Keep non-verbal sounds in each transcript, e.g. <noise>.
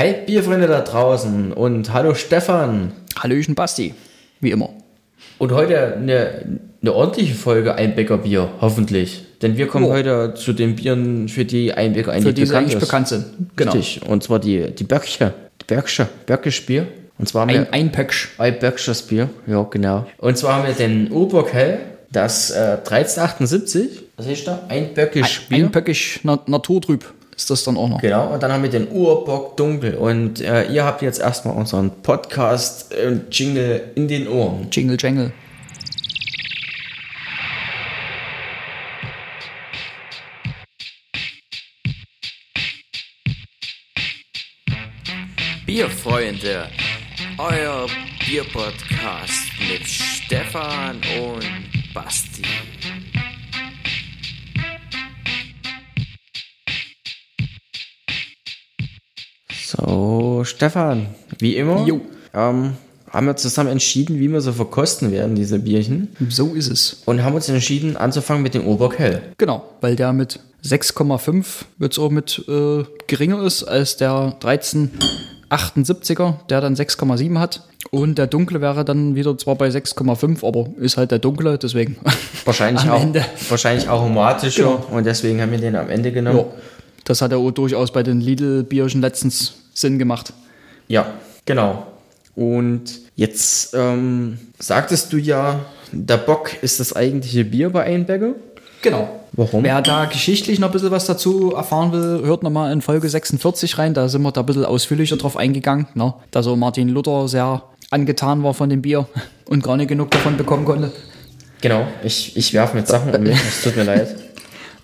Hi Bierfreunde da draußen und hallo Stefan. Hallöchen Basti, wie immer. Und heute eine, eine ordentliche Folge Einbecker Bier, hoffentlich. Denn wir kommen Jo. heute zu den Bieren, für die Einbecker eigentlich Für die bekannt eigentlich bekannt sind. Genau. Richtig. Und zwar die, die Böckche. Die Böckche. Böckches Bier. Und zwar haben wir Ein, ein Päcksch. ein Böckches Bier. Ja, genau. Und zwar haben wir den Oberkell, das äh, 1378. Was ist da? Ein Böckisch Bier. Ein na Naturtrüb ist das dann auch noch. Genau, und dann haben wir den Urbock Dunkel. Und äh, ihr habt jetzt erstmal unseren Podcast äh, Jingle in den Ohren. Jingle Jangle. Bierfreunde, euer Bierpodcast mit Stefan und Basti. So, Stefan, wie immer, ähm, haben wir zusammen entschieden, wie wir so verkosten werden, diese Bierchen. So ist es. Und haben uns entschieden, anzufangen mit dem Oberkell. Genau, weil der mit 6,5 jetzt auch mit äh, geringer ist als der 1378er, der dann 6,7 hat. Und der dunkle wäre dann wieder zwar bei 6,5, aber ist halt der dunkle, deswegen. Wahrscheinlich, <laughs> Am auch, Ende. wahrscheinlich aromatischer. Genau. Und deswegen haben wir den am Ende genommen. ja, das hat ja auch durchaus bei den Lidl-Bierchen letztens Sinn gemacht. Ja, genau. Und jetzt ähm, sagtest du ja, der Bock ist das eigentliche Bier bei Einbäcker. Genau. Warum? Wer da geschichtlich noch ein bisschen was dazu erfahren will, hört nochmal in Folge 46 rein. Da sind wir da ein bisschen ausführlicher drauf eingegangen. Ne? Da so Martin Luther sehr angetan war von dem Bier und gar nicht genug davon bekommen konnte. Genau, ich, ich werfe mit Sachen um mich, es tut mir leid. <laughs>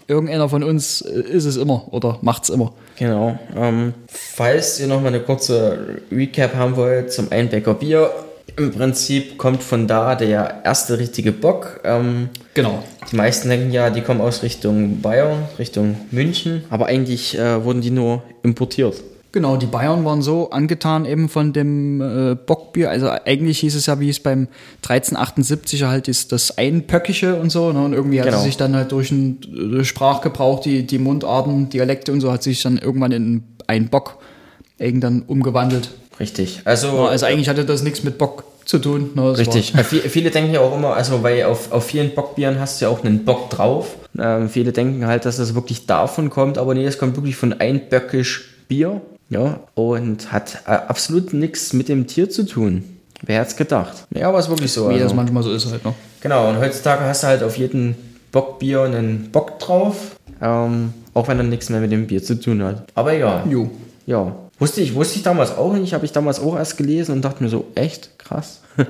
Irgendeiner von uns äh, ist es immer oder macht's immer. Genau. Ähm, falls ihr noch mal eine kurze Recap haben wollt zum Einbecker Bier, im Prinzip kommt von da der erste richtige Bock. Ähm, Genau. die meisten denken ja, die kommen aus Richtung Bayern, Richtung München, aber eigentlich äh, wurden die nur importiert. Genau, die Bayern waren so angetan eben von dem äh, Bockbier. Also eigentlich hieß es ja, wie es beim 1378er halt ist, das Einpöckige und so. Ne? Und irgendwie hat Genau. es sich dann halt durch den durch Sprachgebrauch, die, die Mundarten, Dialekte und so, hat sich dann irgendwann in ein Bock irgendwann umgewandelt. Richtig. Also, Ja, also eigentlich hatte das nichts mit Bock zu tun. Ne? Das Richtig. Äh, Viele, denken ja auch immer, also weil auf, auf vielen Bockbieren hast du ja auch einen Bock drauf. Ähm, viele denken halt, dass das wirklich davon kommt, aber nee, es kommt wirklich von einböckisch Bier. Ja, und hat äh, absolut nichts mit dem Tier zu tun. Wer hätte es gedacht? Ja, aber ist wirklich so. wie also. das manchmal so ist halt. Ne? Genau, und heutzutage hast du halt auf jeden Bockbier einen Bock drauf. Ähm, auch wenn er nichts mehr mit dem Bier zu tun hat. Aber egal. Jo. Ja. Wusste ich, wusste ich damals auch nicht, habe ich damals auch erst gelesen und dachte mir so, echt krass. <laughs>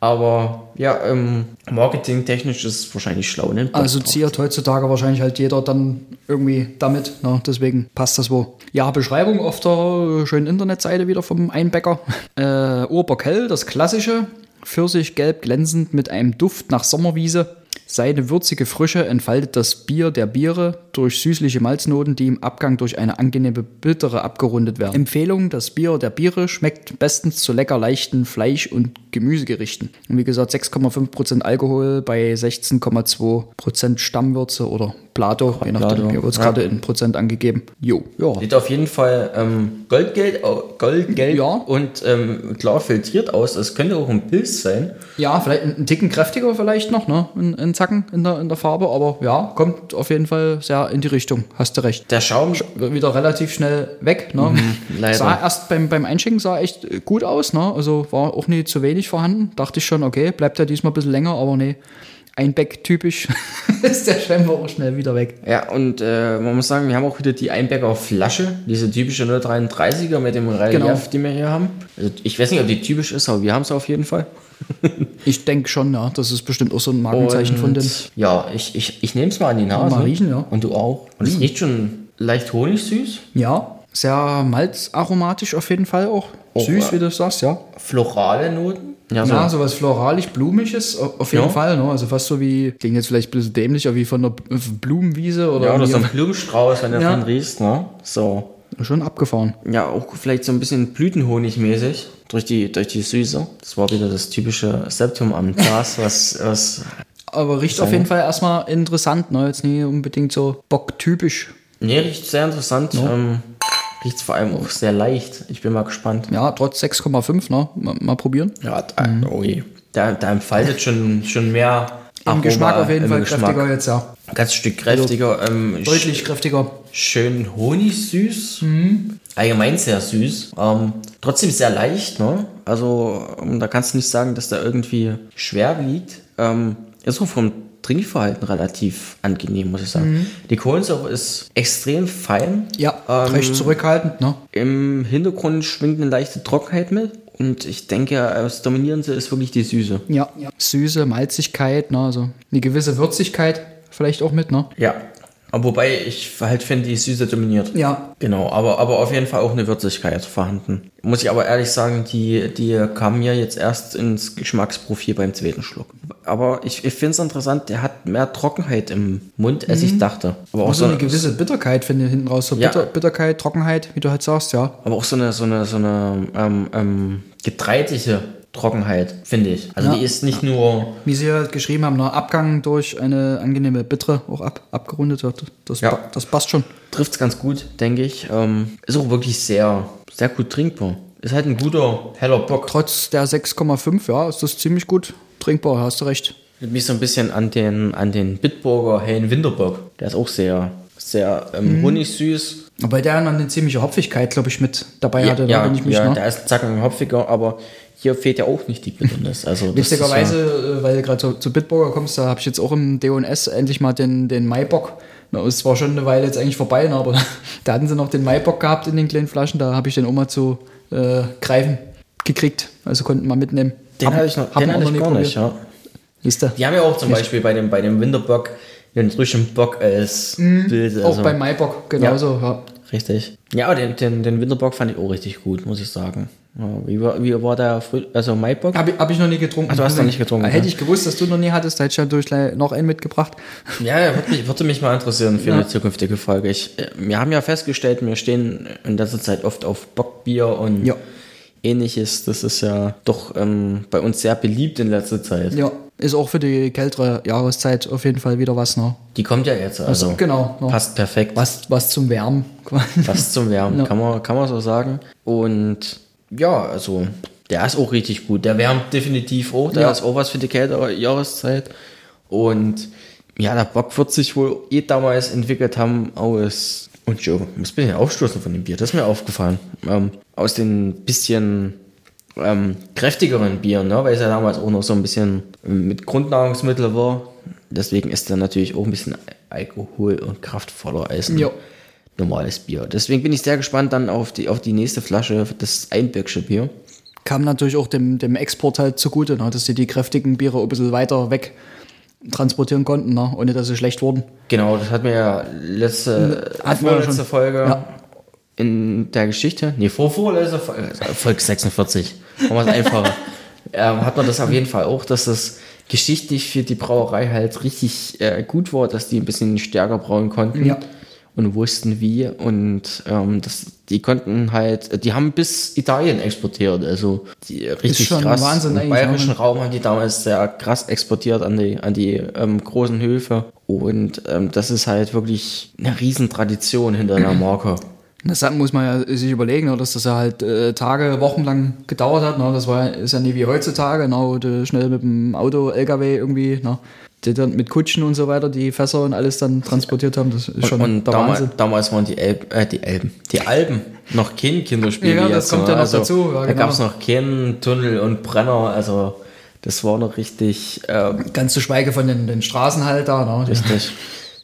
Aber ja, ähm, marketingtechnisch ist es wahrscheinlich schlau, ne? Assoziiert heutzutage wahrscheinlich halt jeder dann irgendwie damit. Ne? Deswegen passt das wo. Ja, Beschreibung auf der schönen Internetseite wieder vom Einbäcker. <laughs> Äh, Urberkell, das klassische. Pfirsich gelb glänzend mit einem Duft nach Sommerwiese. Seine würzige Frische entfaltet das Bier der Biere durch süßliche Malznoten, die im Abgang durch eine angenehme Bittere abgerundet werden. Empfehlung, das Bier der Biere schmeckt bestens zu lecker leichten Fleisch- und Gemüsegerichten. Und wie gesagt, 6,5% Alkohol bei 16,2% Stammwürze oder Plato, je nachdem, hier wird es ja. gerade in Prozent angegeben. Jo, ja. Sieht auf jeden Fall ähm, goldgelb, au- goldgelb Ja. und ähm, klar filtriert aus. Das könnte auch ein Pilz sein. Ja, vielleicht ein, ein Ticken kräftiger vielleicht noch, ne? Ein, ein Zacken in der, in der Farbe, aber ja, kommt auf jeden Fall sehr in die Richtung. Hast du recht. Der Schaum, Wird wieder relativ schnell weg, ne? leider. Sah erst beim, beim Einschenken sah echt gut aus, ne? Also war auch nie zu wenig vorhanden. Dachte ich schon, okay, bleibt ja diesmal ein bisschen länger, aber nee. Einbeck-typisch <laughs> ist der scheinbar auch schnell wieder weg. ja, und äh, man muss sagen, wir haben auch wieder die Einbecker Flasche, diese typische 033er mit dem Relief, Genau. die wir hier haben. Also ich weiß nicht, ob die typisch ist, aber wir haben es auf jeden Fall. <laughs> Ich denke schon, ja. Das ist bestimmt auch so ein Markenzeichen von den. Ja, ich, ich, ich nehme es mal an die Nase. Mal riechen, ja. Und du auch. Und es riecht schon leicht honigsüß. Ja, sehr malzaromatisch auf jeden Fall auch. Süß, ja. wie du sagst, ja. Florale Noten. Ja, so. Ja, sowas floralisch-blumiges au- auf jeden Ja. Fall. Ne? Also fast so wie, klingt jetzt vielleicht ein bisschen dämlicher, wie von einer B- Blumenwiese oder, ja, oder so ein Blumenstrauß, wenn du Ja. davon riechst, ne? So. schon abgefahren. Ja, auch vielleicht so ein bisschen Blütenhonigmäßig durch die, durch die Süße. Das war wieder das typische Septum am Glas, <laughs> was, was Aber riecht auf jeden Fall erstmal interessant, ne? Jetzt nicht unbedingt so bocktypisch. nee, riecht sehr interessant. Ähm, Riecht vor allem auch sehr leicht. Ich bin mal gespannt. Ja, trotz 6,5, ne? Mal, mal probieren. Ja, da, oh je. Da, da entfaltet schon, schon mehr Im Aroma Geschmack auf jeden Fall Geschmack. kräftiger jetzt, ja. Ganz Stück kräftiger. Ähm, Deutlich kräftiger. schön honigsüß. Allgemein sehr süß. Ähm, trotzdem sehr leicht, ne? Also, ähm, da kannst du nicht sagen, dass da irgendwie schwer wiegt. Ähm, ist auch vom Trinkverhalten relativ angenehm, muss ich sagen. Die Kohlensäure ist extrem fein. Ja, Ähm, recht zurückhaltend, ne? Im Hintergrund schwingt eine leichte Trockenheit mit. Und ich denke, das Dominierende ist wirklich die Süße. Ja. Süße, Malzigkeit, ne? Also eine gewisse Würzigkeit vielleicht auch mit, ne? Ja. Wobei ich halt finde, die Süße dominiert. Ja. Genau, aber, aber auf jeden Fall auch eine Würzigkeit vorhanden. Muss ich aber ehrlich sagen, die, die kam mir jetzt erst ins Geschmacksprofil beim zweiten Schluck. Aber ich, ich finde es interessant, der hat mehr Trockenheit im Mund, als ich dachte. Aber auch, Auch so so, eine gewisse Bitterkeit, finde ich, hinten raus. So Ja. Bitter, Bitterkeit, Trockenheit, wie du halt sagst, ja. aber auch so eine, so eine, so eine ähm, ähm, getreidige Trockenheit, finde ich. Also Ja. die ist nicht nur Wie sie halt geschrieben haben, ne? Abgang durch eine angenehme Bittere auch ab, abgerundet wird. Das, Ja. das passt schon. trifft es ganz gut, denke ich. Ähm, ist auch wirklich sehr, sehr gut trinkbar. Ist halt ein guter, heller Bock. Trotz der 6,5, ja, ist das ziemlich gut trinkbar, hast du recht. Mich so ein bisschen an den, an den Bitburger Hellen Winterbock. Der ist auch sehr, sehr ähm, honigsüß. Wobei der dann eine ziemliche Hopfigkeit, glaube ich, mit dabei hatte, ne, ja, wenn ich mich ja der ist Zacken hopfiger, aber hier fehlt ja auch nicht die Bitterness. Also Witzigerweise, äh, weil du gerade zu, zu Bitburger kommst, da habe ich jetzt auch im D&S endlich mal den, den Maibock. Na, ist zwar schon eine Weile jetzt eigentlich vorbei, ne, aber <laughs> da hatten sie noch den Maibock gehabt in den kleinen Flaschen, da habe ich den auch mal zu äh, greifen gekriegt. Also konnten wir mitnehmen. Den Hab- hatte ich, noch, den auch noch gar nie nicht. probiert. Ja. Siehst du? Die haben ja auch zum Beispiel bei dem, bei dem Winterbock den frischen Bock als Bild. Mhm. Auch also- beim Maibock genauso. Ja. Richtig. Ja, den, den, den Winterbock fand ich auch richtig gut, muss ich sagen. Ja, wie, war, wie war der Früh, also Maibock? Habe ich, hab ich noch nie getrunken. Du hast noch nicht getrunken, Hätte ja. ich gewusst, dass du noch nie hattest, hätte ich natürlich gleich noch einen mitgebracht. Ja, ja würde, mich, würde mich mal interessieren für Ja. eine zukünftige Folge. Ich, äh, wir haben ja festgestellt, wir stehen in letzter Zeit oft auf Bockbier und Ja. ähnliches. Das ist ja doch ähm, bei uns sehr beliebt in letzter Zeit. Ja, ist auch für die kältere Jahreszeit auf jeden Fall wieder was. Ne? Die kommt ja jetzt, also genau. Ne? passt perfekt. Was, was zum Wärmen. <laughs> Passt zum Wärmen, Ja. kann, man, kann man so sagen. Und ja, also der ist auch richtig gut. Der wärmt definitiv auch. Der Ja. ist auch was für die kältere Jahreszeit. Und ja, der Bock wird sich wohl eh damals entwickelt haben aus. Und jo, muss bin ich aufstoßen von dem Bier, das ist mir aufgefallen. Ähm, aus den bisschen ähm, kräftigeren Bieren, ne? weil es ja damals auch noch so ein bisschen mit Grundnahrungsmittel war. Deswegen ist er natürlich auch ein bisschen Alkohol und kraftvoller als ein Ja. Normales Bier. Deswegen bin ich sehr gespannt dann auf die, auf die nächste Flasche, das Einböcksche Bier. Kam natürlich auch dem, dem Export halt zugute, ne? dass sie die kräftigen Biere ein bisschen weiter weg transportieren konnten, ne? ohne dass sie schlecht wurden. Genau, das hatten wir ja letzte, Hatten wir schon. Folge Ja. in der Geschichte. Nee, vor vorletzte Folge, Folge 46. Machen wir es einfacher. <laughs> ähm, hat man das auf jeden Fall auch, dass das geschichtlich für die Brauerei halt richtig äh, gut war, dass die ein bisschen stärker brauen konnten. Ja. Und wussten wie. Und ähm, das, die konnten halt, die haben bis Italien exportiert. Also die richtig krass. Wahnsinn Im bayerischen. Raum haben die damals sehr krass exportiert an die, an die ähm, großen Höfe. Und ähm, das ist halt wirklich eine Riesentradition hinter der Marke. Das muss man ja sich überlegen, ne, dass das ja halt äh, Tage, Wochen lang gedauert hat. Ne? Das war, ist ja nie wie heutzutage, ne? wo du schnell mit dem Auto, LKW irgendwie, ne? Die dann mit Kutschen und so weiter die Fässer und alles dann transportiert haben. Das ist schon und der damals, Wahnsinn. damals waren die, Elb, äh, die Elben, die Alben noch kein Kinderspiel. Ja, das jetzt, kommt ja noch also, dazu, ja, da genau. gab es noch keinen Tunnel und Brenner. Also das war noch richtig, äh, Ganz zu schweige von den, den Straßen halt da, ne? richtig.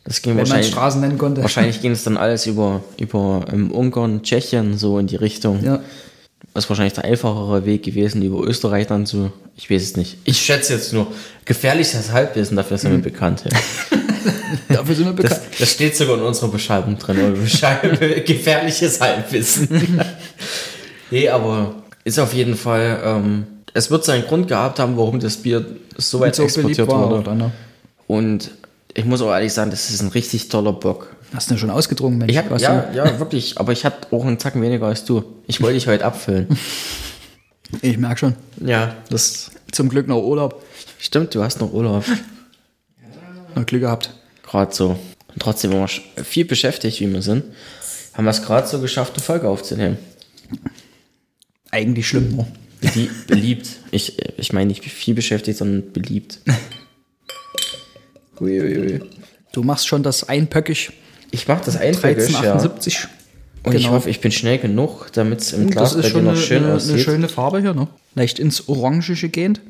Das ging wenn man wahrscheinlich, Straßen nennen konnte. wahrscheinlich ging es dann alles über, über ähm, Ungarn, Tschechien, so in die Richtung. Ja. Das ist wahrscheinlich der einfachere Weg gewesen, über Österreich dann zu. Ich weiß es nicht. Ich schätze jetzt nur. Gefährliches Halbwissen, dafür sind wir bekannt. Ja. <laughs> Dafür sind wir Das, bekannt. das steht sogar in unserer Beschreibung drin. <laughs> Gefährliches Halbwissen. <laughs> nee, aber ist auf jeden Fall. Ähm, es wird seinen Grund gehabt haben, warum das Bier so weit so exportiert wurde. Oder, ne? Und ich muss auch ehrlich sagen, das ist ein richtig toller Bock. Hast du denn schon ausgetrunken, Mensch? Ich hab, ja, ja, wirklich, aber ich hatte auch einen Zacken weniger als du. Ich wollte dich heute abfüllen. <laughs> Ich merke schon. ja, das Zum Glück noch Urlaub. stimmt, du hast noch Urlaub. <laughs> Noch Glück gehabt. Gerade so. Und trotzdem immer sch- viel beschäftigt, wie wir sind. haben wir es gerade so geschafft, eine Folge aufzunehmen. Eigentlich schlimm, ne? Die beliebt. Ich, ich meine nicht viel beschäftigt, sondern beliebt. <laughs> Uiuiui. Du machst schon das einpöckig Ich mache das einprägig, ja. 1378. Und ich hoffe, ich bin schnell genug, damit es im Glas Genau. Das ist dir schon noch eine, schön eine, aussieht. eine schöne Farbe hier, ne? Leicht ins Orangische gehend.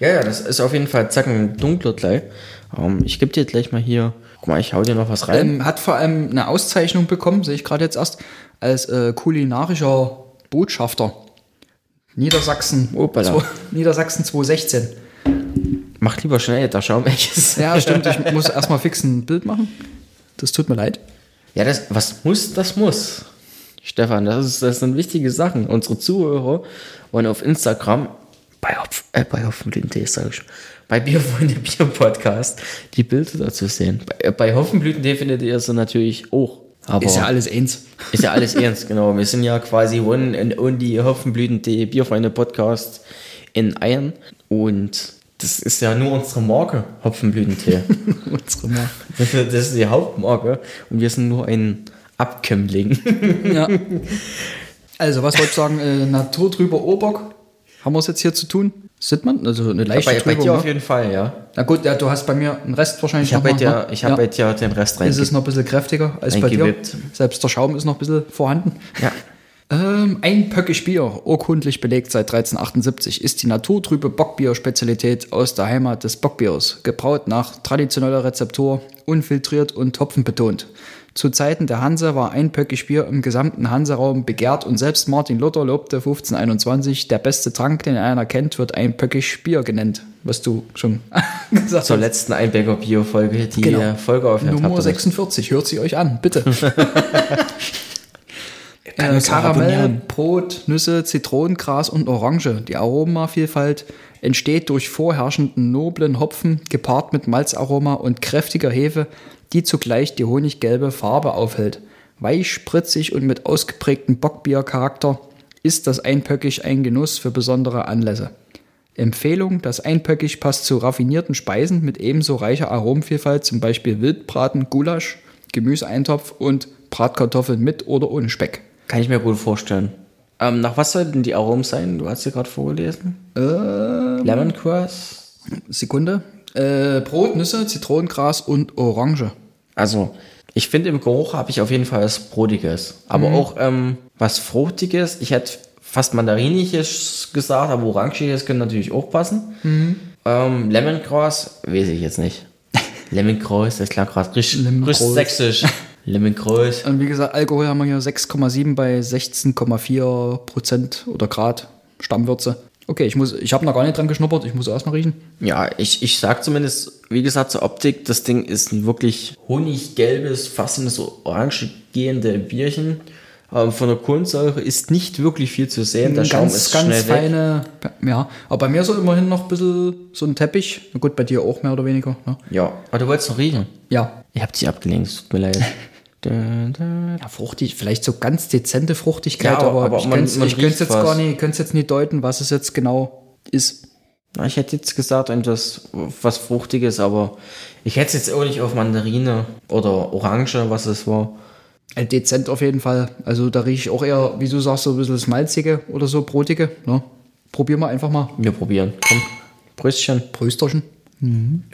Ja, ja, das ist auf jeden Fall zacken dunkler gleich. Ähm, ich gebe dir gleich mal hier, guck mal, ich hau dir noch was rein. Ähm, hat vor allem eine Auszeichnung bekommen, sehe ich gerade jetzt erst, als äh, kulinarischer Botschafter. Niedersachsen, Opala. zwei, Niedersachsen 2016. Mach lieber schnell, Schaum weg ist. Ja, stimmt, ich muss erstmal fix ein Bild machen. Das tut mir leid. Ja, das, was muss, das muss. Stefan, das, ist, das sind wichtige Sachen. Unsere Zuhörer wollen auf Instagram bei, Hopf, äh, bei Hoffenblütentee, sag ich schon, bei Bierfreunde Bier <laughs> Podcast die Bilder dazu sehen. Bei, äh, bei Hoffenblütentee findet ihr sie natürlich auch. Aber Ist ja alles eins. Ist ja alles <laughs> ernst, genau. Wir sind ja quasi One and Only Hoffenblütentee Bierfreunde Podcast in Eiern. Und das ist ja nur unsere Marke, Hopfenblütentee. <laughs> Unsere Marke. das ist die Hauptmarke. Und wir sind nur ein Abkömmling. <laughs> Ja. <laughs> Also, was wollte ich sagen? Äh, Naturtrüber Oberg. Haben wir es jetzt hier zu tun? Sieht man? Also eine leichte bei, bei Trübung. dir auf ne? jeden Fall, ja. Na gut, ja, du hast bei mir einen Rest wahrscheinlich Ich habe noch bei, dir- ne? ich hab bei dir den Rest rein. Ist es noch ein bisschen kräftiger als bei dir? Selbst der Schaum ist noch ein bisschen vorhanden. Ja. Ähm, ein Pöckisch Bier, urkundlich belegt seit 1378, ist die naturtrübe Bockbier-Spezialität aus der Heimat des Bockbiers, gebraut nach traditioneller Rezeptur, unfiltriert und hopfenbetont. Zu Zeiten der Hanse war ein Pöckisch Bier im gesamten Hanseraum begehrt und selbst Martin Luther lobte 1521, der beste Trank, den einer kennt, wird ein Pöckisch Bier genannt, was du schon <laughs> gesagt Zur hast. letzten Einbecker Bio-Folge, die Genau. Folge aufhört Nummer habt. 46, hört sie euch an, bitte. <laughs> Äh, Karamell. Brot, Nüsse, Zitronengras und Orange. Die Aromavielfalt entsteht durch vorherrschenden noblen Hopfen, gepaart mit Malzaroma und kräftiger Hefe, die zugleich die honiggelbe Farbe aufhält. Weich, spritzig und mit ausgeprägtem Bockbiercharakter ist das Einpöckig ein Genuss für besondere Anlässe. Empfehlung, das Einpöckig passt zu raffinierten Speisen mit ebenso reicher Aromenvielfalt, zum Beispiel Wildbraten, Gulasch, Gemüseeintopf und Bratkartoffeln mit oder ohne Speck. Kann ich mir gut vorstellen. Ähm, nach was sollten die Aromen sein? Du hast sie gerade vorgelesen. Ähm. Lemongrass. Sekunde. Äh, Brot, Nüsse, Zitronengras und Orange. Also, ich finde im Geruch habe ich auf jeden Fall was Brotiges. Aber Mhm. auch ähm, was Fruchtiges. Ich hätte fast Mandariniges gesagt, aber Orangiges könnte natürlich auch passen. Mhm. Ähm, Lemongrass, weiß ich jetzt nicht. <laughs> Lemongrass, das klang gerade richtig sächsisch. <laughs> Lemongrass. Und wie gesagt, Alkohol haben wir hier 6,7 bei 16,4 Prozent oder Grad Stammwürze. Okay, ich, muss- ich habe noch gar nicht dran geschnuppert, ich muss erst mal riechen. Ja, ich, ich sag zumindest, wie gesagt, zur Optik, das Ding ist ein wirklich honiggelbes, fast in so orange gehende Bierchen. Ähm, von der Kohlensäure ist nicht wirklich viel zu sehen. Der Schaum ganz, ist ganz schnell weg. feine, ja. Aber bei mir so immerhin noch ein bisschen so ein Teppich. Na gut, bei dir auch mehr oder weniger. Ne? Ja, aber du wolltest noch riechen. Ja. Ich hab dich abgelenkt, es tut mir leid. <laughs> Da, da. Ja, fruchtig, vielleicht so ganz dezente Fruchtigkeit, Ja, aber- aber, ich man- könnte man ich könnte riecht jetzt was. gar nicht, könnte jetzt nicht deuten, was es jetzt genau ist. Na, Ich hätte jetzt gesagt, etwas was Fruchtiges, aber ich hätte es jetzt auch nicht auf Mandarine oder Orange, was es war. Äh, Dezent auf jeden Fall. Also da rieche ich auch eher, wie du sagst, so ein bisschen das Malzige oder so, Brotige. Ne? Probieren wir einfach mal. Wir probieren. Komm, Brüstchen. Prösterchen.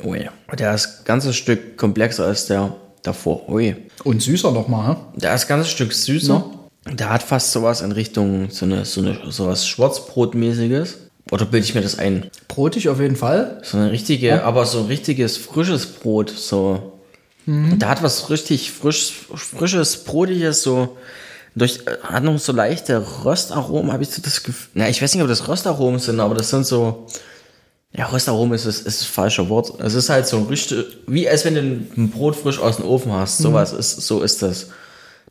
Oh ja. Der ist ein ganzes Stück komplexer als der davor. Ui. Und süßer nochmal, hä? Der ist ein ganzes Stück süßer. Der hat fast sowas in Richtung so eine, so eine sowas Schwarzbrotmäßiges. Oder bilde ich mir das ein? Brotig auf jeden Fall. So eine richtige, aber so ein richtiges frisches Brot, so. Da hat was richtig frisch, frisches, brotiges, so. Durch, hat noch so leichte Röstaromen, habe ich so das Gefühl. Na, ich weiß nicht, ob das Röstaromen sind, aber das sind so. Ja, Röstaromen ist, ist, ist das falsche Wort. Es ist halt so ein richtig, wie als wenn du ein Brot frisch aus dem Ofen hast. Sowas ist, so ist das.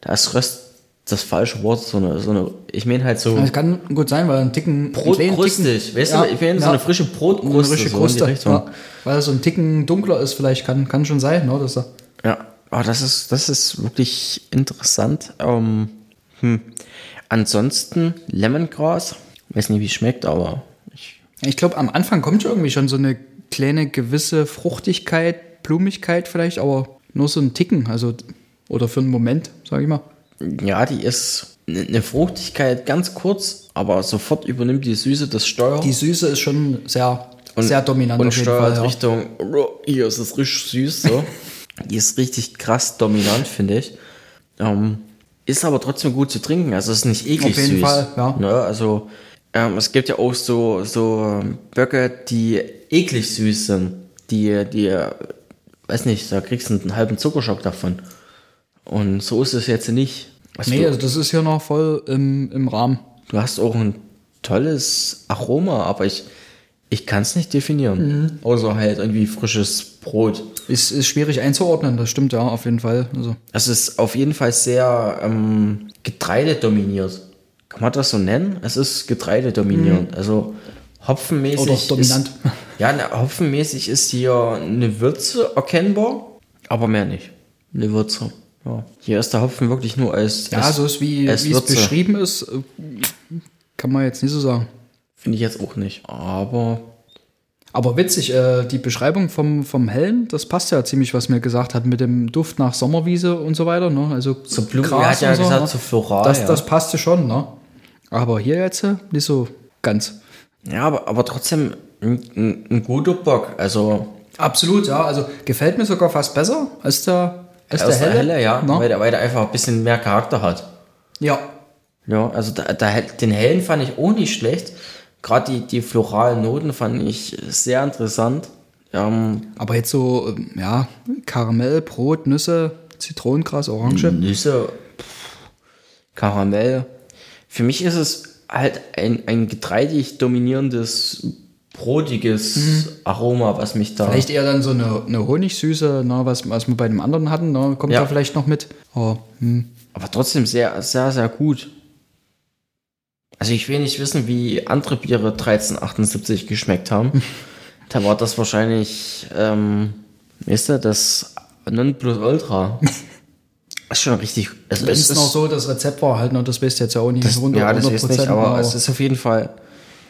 Da ist Röst das falsche Wort, so eine, so eine, ich meine halt so Das kann gut sein, weil ein kleinen Brotkrustig. Weißt Ja, du, ich meine so ja. eine frische Eine Brotkruste. frische so in die Kruste. Richtung. Ja. Weil es so ein Ticken dunkler ist, vielleicht kann, kann schon sein, ne? Dass er Ja, aber das ist, das ist wirklich interessant. Ähm, hm. Ansonsten Lemongrass. Weiß nicht, wie es schmeckt, aber ich, glaube, am Anfang kommt schon irgendwie schon so eine kleine gewisse Fruchtigkeit, Blumigkeit vielleicht, aber nur so ein Ticken, also oder für einen Moment, sage ich mal. Ja, die ist eine Fruchtigkeit ganz kurz, aber sofort übernimmt die Süße das Steuer. Die Süße ist schon sehr, sehr dominant und auf jeden steuert Fall. Ja. Richtung, hier ist es richtig süß so. <laughs> die ist richtig krass dominant, finde ich. Ähm, ist aber trotzdem gut zu trinken, also es ist nicht eklig Auf jeden süß. Fall, ja. Ne, also ähm, es gibt ja auch so, so ähm, Böcke, die eklig süß sind. Die, die, äh, weiß nicht, da kriegst du einen halben Zuckerschock davon. Und so ist es jetzt nicht. Also Nee, du, also das ist hier noch voll im, im Rahmen. du hast auch ein tolles Aroma, aber ich, ich kann es nicht definieren. Mhm. Außer halt irgendwie frisches Brot. Ist, ist schwierig einzuordnen, das stimmt ja, auf jeden Fall. Also, Es ist auf jeden Fall sehr ähm, getreidedominiert. Kann man das so nennen? Es ist getreidedominierend. Also hopfenmäßig. Mhm. Oder dominant. Ist, ja, ne, hopfenmäßig ist hier eine Würze erkennbar, aber mehr nicht. Eine Würze. Ja. Hier ist der Hopfen wirklich nur als. ja, als, so ist wie, es beschrieben ist, äh, kann man jetzt nicht so sagen. Finde ich jetzt auch nicht. Aber Aber witzig, äh, die Beschreibung vom, vom Hellen, das passt ja ziemlich, was mir gesagt hat, mit dem Duft nach Sommerwiese und so weiter. Ne? Also Zu Blumen, Gras er hat ja und so, gesagt, ne? zu floral. das, ja. das passte schon, ne? Aber hier jetzt äh, nicht so ganz. ja, aber, aber trotzdem ein, ein, ein guter Bock. Also Absolut, ja. Also gefällt mir sogar fast besser als der, als aus der Helle. ja, Ne? weil, der, weil der einfach ein bisschen mehr Charakter hat. Ja, Ja, also da, da, den hellen fand ich auch nicht schlecht. Gerade die, die floralen Noten fand ich sehr interessant. Ähm, aber jetzt so, ähm, ja, Karamell, Brot, Nüsse, Zitronengras, Orange. Nüsse, pff, Karamell. Für mich ist es halt ein, ein getreidig dominierendes, brotiges Aroma, was mich da. Vielleicht eher dann so eine, eine Honigsüße, ne, was, was wir bei dem anderen hatten, ne, kommt Ja. da vielleicht noch mit. Aber, hm. Aber trotzdem sehr, sehr, sehr gut. Also ich will nicht wissen, wie andere Biere 1378 geschmeckt haben. <laughs> da war das wahrscheinlich, ähm, weißt du, das Nonplusultra. <laughs> ist schon richtig. Also es es noch so das Rezept war halt, ne, das wisst jetzt ja auch nicht das, runter ja, das weiß nicht, aber aber es ist auf jeden Fall,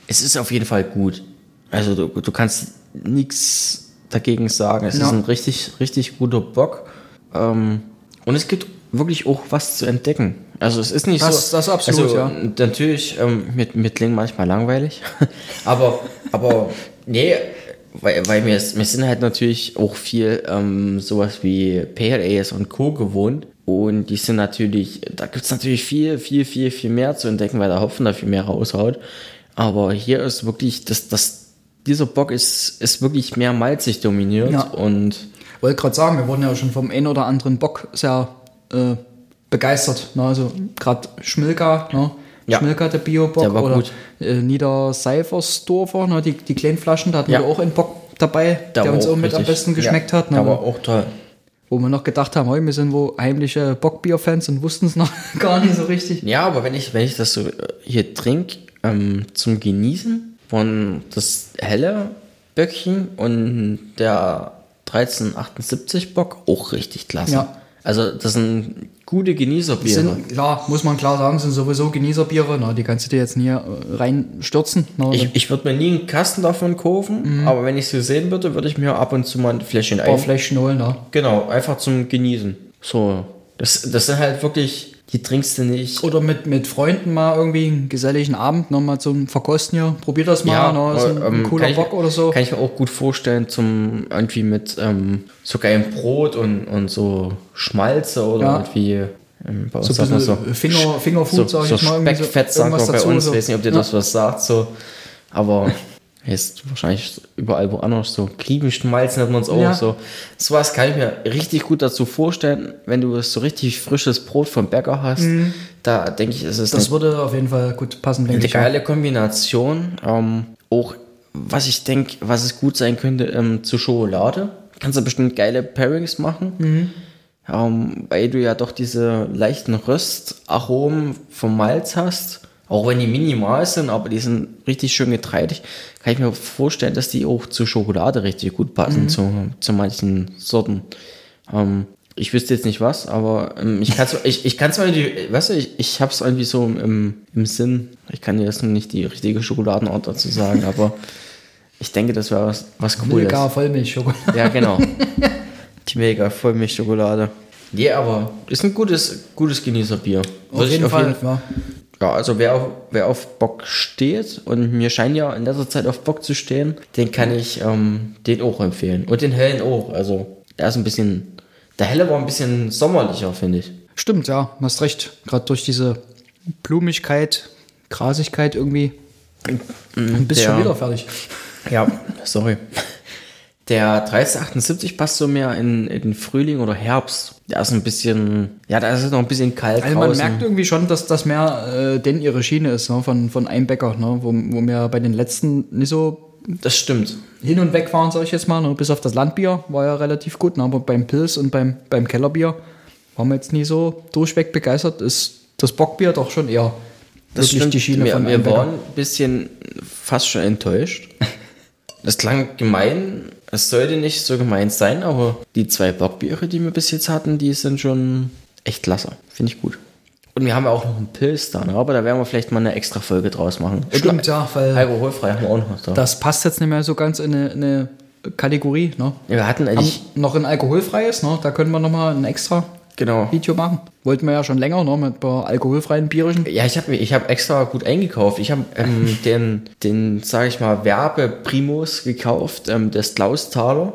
es ist auf jeden Fall gut. Also du, du kannst nichts dagegen sagen. Es Ja. ist ein richtig, richtig guter Bock. Ähm, und es gibt wirklich auch was zu entdecken. Also es ist nicht Das- so. das absolut, also, ja. Natürlich, ähm, mit, mit klingen manchmal langweilig. <laughs> aber, aber, nee, weil, weil wir, wir sind halt natürlich auch viel ähm, sowas wie Pale Ales und Co. gewohnt. Und die sind natürlich, da gibt's natürlich viel, viel, viel, viel mehr zu entdecken, weil der Hopfen da viel mehr raushaut. Aber hier ist wirklich, das, das, dieser Bock ist, ist wirklich mehr malzig dominiert Ja. und wollte gerade sagen, wir wurden ja schon vom einen oder anderen Bock sehr äh, begeistert. Ne? Also gerade Schmilka, ne? Ja. Schmilka, der Bio-Bock. Der oder gut. Äh, Niederseifersdorfer, ne? die, die kleinen Flaschen, da hatten Ja. wir auch einen Bock dabei, der, war uns auch mit am richtig- besten geschmeckt ja, hat. Ne? Der war auch toll. Wo wir noch gedacht haben, hey, wir sind wo heimliche Bockbier-Fans und wussten es noch <laughs> gar nicht so richtig. Ja, aber wenn ich, wenn ich das so äh, hier trinke, ähm, zum Genießen von das helle Böckchen und der 1378 Bock auch richtig klasse. Ja. Also das sind gute Genießerbiere. Sind, klar, muss man klar sagen, sind sowieso Genießerbiere. Ne? Die kannst du dir jetzt nie äh, reinstürzen. Ne? ich ich würde mir nie einen Kasten davon kaufen, aber wenn ich sie sehen würde, würde ich mir ab und zu mal ein Fläschchen ein paar ein. Fläschchen holen. Ne? Genau, einfach zum Genießen. So, das, das sind halt wirklich, die trinkst du nicht. Oder mit, mit Freunden mal irgendwie einen geselligen Abend nochmal zum Verkosten hier. Probier das mal, ne? ist ein, ähm, cooler Bock oder so. Kann ich mir auch gut vorstellen, zum irgendwie mit ähm, so geilem Brot und, und so Schmalze oder Ja. irgendwie. Ähm, bei uns So ein bisschen Finger- Fingerfood, so, sag ich so mal, so Speckfett sagt man bei uns. so. weiß nicht, ob dir Ja. das was sagt, so. Aber ist wahrscheinlich überall woanders so. Griebenschmalz nennt man es auch Ja. so. Sowas kann ich mir richtig gut dazu vorstellen, wenn du so richtig frisches Brot vom Bäcker hast. Da denke ich, ist es Mhm. Das eine würde auf jeden Fall gut passen, denke eine ich. ja. geile Kombination. Ähm, auch, was ich denke, was es gut sein könnte, ähm, zu Schokolade. Kannst du bestimmt geile Pairings machen. Mhm. Ähm, weil du ja doch diese leichten Röstaromen vom Malz hast. Auch wenn die minimal sind, aber die sind richtig schön getreidig. Kann ich mir vorstellen, dass die auch zu Schokolade richtig gut passen, Mhm. zu, zu manchen Sorten. Ähm, ich wüsste jetzt nicht was, aber ähm, ich kann es <laughs> ich, ich kann's mal, die, weißt du, ich, ich habe es irgendwie so im, im Sinn. Ich kann dir jetzt noch nicht die richtige Schokoladenart dazu sagen, <laughs> aber ich denke, das wäre was, was Cooles. Milka Vollmilchschokolade. Ja, genau. <laughs> die mega Vollmilchschokolade. Nee, aber ist ein gutes, gutes Genießerbier. Auf Muss ich jeden Fall. Ja. Ja, also wer auf, wer auf Bock steht, und mir scheint ja in letzter Zeit auf Bock zu stehen, den kann ich ähm, den auch empfehlen. Und den hellen auch. Also er ist ein bisschen, der helle war ein bisschen sommerlicher, finde ich. Stimmt, ja, hast recht. Gerade durch diese Blumigkeit, Grasigkeit irgendwie. Ein bisschen Der- wieder fertig. Ja, sorry. Der 1378 passt so mehr in, in Frühling oder Herbst. Der ist ein bisschen, ja, da ist es noch ein bisschen kalt Also man draußen. merkt irgendwie schon, dass das mehr äh, denn ihre Schiene ist, ne, von, von Einbecker, ne, wo, wo wir bei den letzten nicht so das stimmt. hin und weg waren, sag ich jetzt mal, ne, bis auf das Landbier war ja relativ gut, ne, aber beim Pilz und beim, beim Kellerbier waren wir jetzt nie so durchweg begeistert. Ist das Bockbier doch schon eher Das wirklich stimmt. die Schiene wir, von wir waren ein bisschen fast schon enttäuscht. Das klang gemein. Es sollte nicht so gemeint sein, aber die zwei Bockbiere, die wir bis jetzt hatten, die sind schon echt klasse. Finde ich gut. Und wir haben ja auch noch einen Pilz da, ne? aber da werden wir vielleicht mal eine extra Folge draus machen. Und Stimmt, ja, weil Alkoholfrei haben wir auch noch da. das passt jetzt nicht mehr so ganz in eine, eine Kategorie. Ne? Ja, wir hatten Haben eigentlich, noch ein alkoholfreies, ne? da können wir nochmal ein extra genau. Video machen. Wollten wir ja schon länger, ne? mit ein paar alkoholfreien Bierchen. Ja, ich habe ich hab extra gut eingekauft. Ich habe ähm, <laughs> den, den sage ich mal, Werbe-Primus gekauft, ähm, des Klausthaler,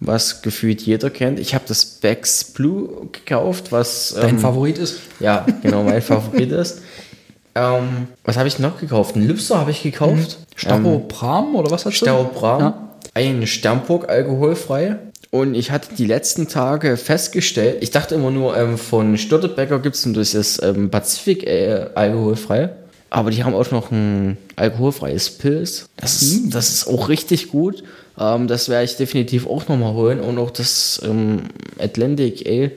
was gefühlt jeder kennt. Ich habe das Becks Blue gekauft, was... Dein ähm, Favorit ist? Ja, genau, mein <laughs> Favorit ist. Ähm, was habe ich noch gekauft? Ein Lübster habe ich gekauft. Staro Bram oder was hast du? Staubram. Ja. Ein Sternburg alkoholfrei. Und ich hatte die letzten Tage festgestellt, ich dachte immer nur, ähm, von Störtebecker gibt es das ähm, Pazifik äh, alkoholfrei. Aber die haben auch noch ein alkoholfreies Pilz. Das ist, das ist auch richtig gut. Ähm, das werde ich definitiv auch nochmal holen. Und auch das ähm, Atlantic Ale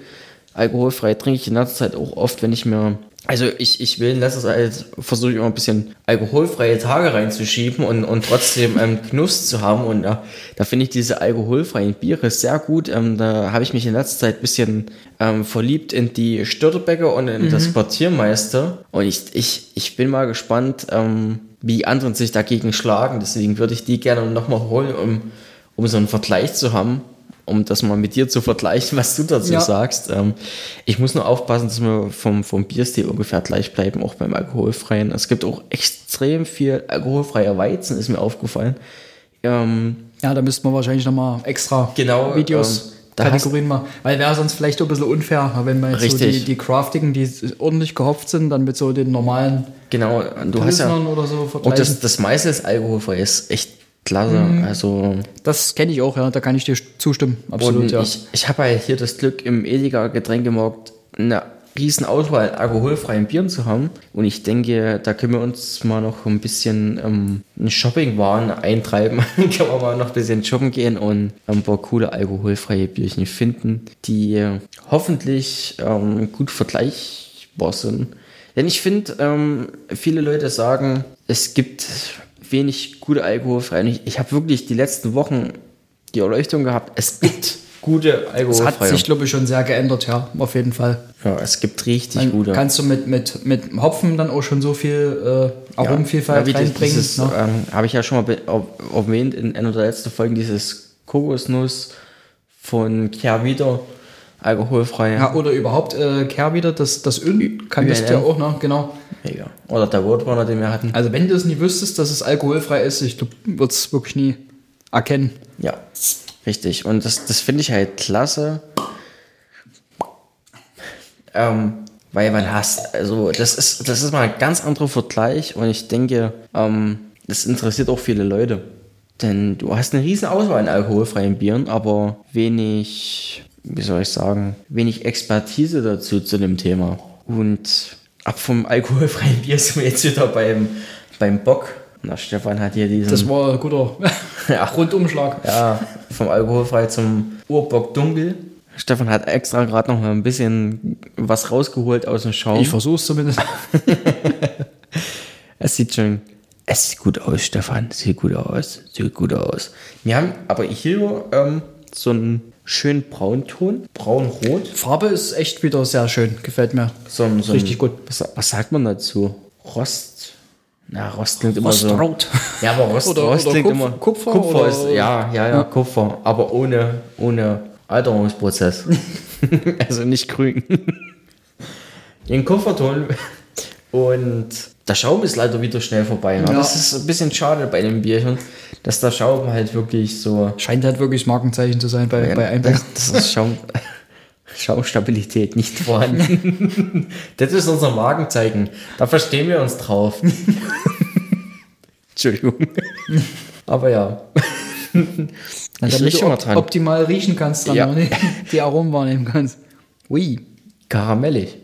alkoholfrei trinke ich in letzter Zeit auch oft, wenn ich mir. Also ich, ich will in letzter Zeit versuche ich immer ein bisschen alkoholfreie Tage reinzuschieben und, und trotzdem ähm, Genuss zu haben. Und ja, da finde ich diese alkoholfreien Biere sehr gut. Ähm, da habe ich mich in letzter Zeit ein bisschen ähm, verliebt in die Störtebecker und in das Quartiermeister. Und ich, ich, ich bin mal gespannt, ähm, wie die anderen sich dagegen schlagen. Deswegen würde ich die gerne nochmal holen, um, um so einen Vergleich zu haben um das mal mit dir zu vergleichen, was du dazu Ja. sagst. Ähm, ich muss nur aufpassen, dass wir vom, vom Bierstil ungefähr gleich bleiben, auch beim alkoholfreien. Es gibt auch extrem viel alkoholfreier Weizen, ist mir aufgefallen. Ähm, Ja, da müssten wir wahrscheinlich nochmal extra Genau, Videos, ähm, da Kategorien machen. Weil wäre sonst vielleicht auch ein bisschen unfair, wenn wir jetzt so die, die Craftigen, die ordentlich gehopft sind, dann mit so den normalen genau, du hast ja oder so vergleichen. das, das meiste ist alkoholfrei, ist echt klasse. Also Das kenne ich auch, ja, da kann ich dir zustimmen. Absolut, ja. ich, ich habe halt hier das Glück, im Edeka Getränkemarkt eine riesen Auswahl an alkoholfreien Bieren zu haben. Und ich denke, da können wir uns mal noch ein bisschen ähm, in Shoppingwaren eintreiben. <laughs> Können wir mal noch ein bisschen shoppen gehen und ein paar coole alkoholfreie Bierchen finden, die äh, hoffentlich ähm, gut vergleichbar sind. Denn ich finde, ähm, viele Leute sagen, es gibt wenig gute alkoholfreie. Ich, ich habe wirklich die letzten Wochen die Erleuchtung gehabt, es gibt gute Das hat alkoholfreie. sich, glaube ich, schon sehr geändert, ja, auf jeden Fall. ja, es gibt richtig Dann gute. kannst du mit, mit, mit Hopfen dann auch schon so viel äh, Aromenvielfalt wie das- reinbringen. Dieses, ne? ähm, Habe ich ja schon mal erwähnt in einer der letzten Folgen, dieses Kokosnuss von Kehrwieder, alkoholfrei. Ja, oder überhaupt äh, Kehr wieder, das, das Ön kanntest du ja auch, ne? Genau. Mega. Oder der Roadrunner, den wir hatten. Also wenn du es nie wüsstest, dass es alkoholfrei ist, ich glaube, würdest es wirklich nie erkennen. Ja, richtig. Und das, das finde ich halt klasse. Ähm, weil man hasst, also das ist, das ist mal ein ganz anderer Vergleich und ich denke, ähm, das interessiert auch viele Leute. Denn du hast eine riesen Auswahl an alkoholfreien Bieren, aber wenig, wie soll ich sagen, wenig Expertise dazu zu dem Thema. Und ab vom alkoholfreien Bier sind wir jetzt wieder beim, beim Bock. Na, Stefan hat hier diesen... Das war ein guter <laughs> Ja. Rundumschlag. Ja, vom Alkoholfrei zum Urbock dunkel. Stefan hat extra gerade noch mal ein bisschen was rausgeholt aus dem Schaum. Ich versuch's zumindest. <laughs> es sieht schon, es sieht gut aus, Stefan. Sieht gut aus, sieht gut aus. Wir haben aber hier ähm, so einen schönen Braunton, braun-rot. Farbe ist echt wieder sehr schön, gefällt mir. So, ein- so ein- Richtig gut. Was, was sagt man dazu? Rost. Na, Rost klingt immer so. Rostrot. Ja, aber Rost, Oder- Rost oder klingt Kupf- immer. Kupfer Kupfer oder- ist, ja, ja, ja, Kupfer. Aber ohne, ohne Alterungsprozess. <laughs> also nicht grün. Den Kupferton und der Schaum ist leider wieder schnell vorbei. Ne? Ja. Das ist ein bisschen schade bei dem Bierchen, dass der Schaum halt wirklich so. Scheint halt wirklich Markenzeichen zu sein bei, bei Einbeck. das, das ist Schaum, <laughs> Schaumstabilität nicht vorhanden. <laughs> das ist unser Markenzeichen. Da verstehen wir uns drauf. <laughs> Entschuldigung. Aber ja. Na, Ich du mal dran. optimal riechen kannst, dann Ja. nicht die Aromen wahrnehmen kannst. Ui. Karamellig.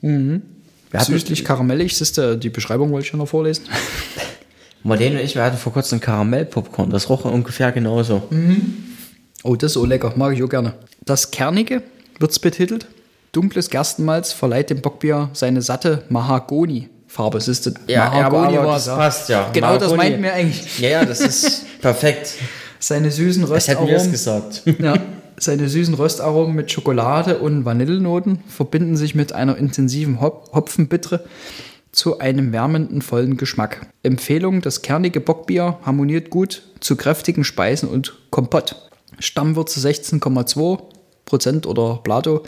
Wir hatten, Süßlich karamellig, das ist der, die Beschreibung wollte ich schon noch vorlesen. <laughs> Marlene und ich, wir hatten vor kurzem Karamellpopcorn. Das roch ungefähr genauso. Oh, das ist auch lecker, mag ich auch gerne. Das Kernige wird's betitelt. Dunkles Gerstenmalz verleiht dem Bockbier seine satte Mahagoni-Farbe. Es ist Ja, aber, aber war's, das passt ja. Genau das Mahagoni- meinten wir eigentlich. Ja, ja, das ist <laughs> perfekt. Seine süßen Das hätten wir es Röstaromen. gesagt. Ja, <laughs> seine süßen Röstaromen mit Schokolade und Vanillenoten verbinden sich mit einer intensiven Hop Hopfenbittere zu einem wärmenden, vollen Geschmack. Empfehlung, das kernige Bockbier harmoniert gut zu kräftigen Speisen und Kompott. Stammwürze 16,2% oder Plato,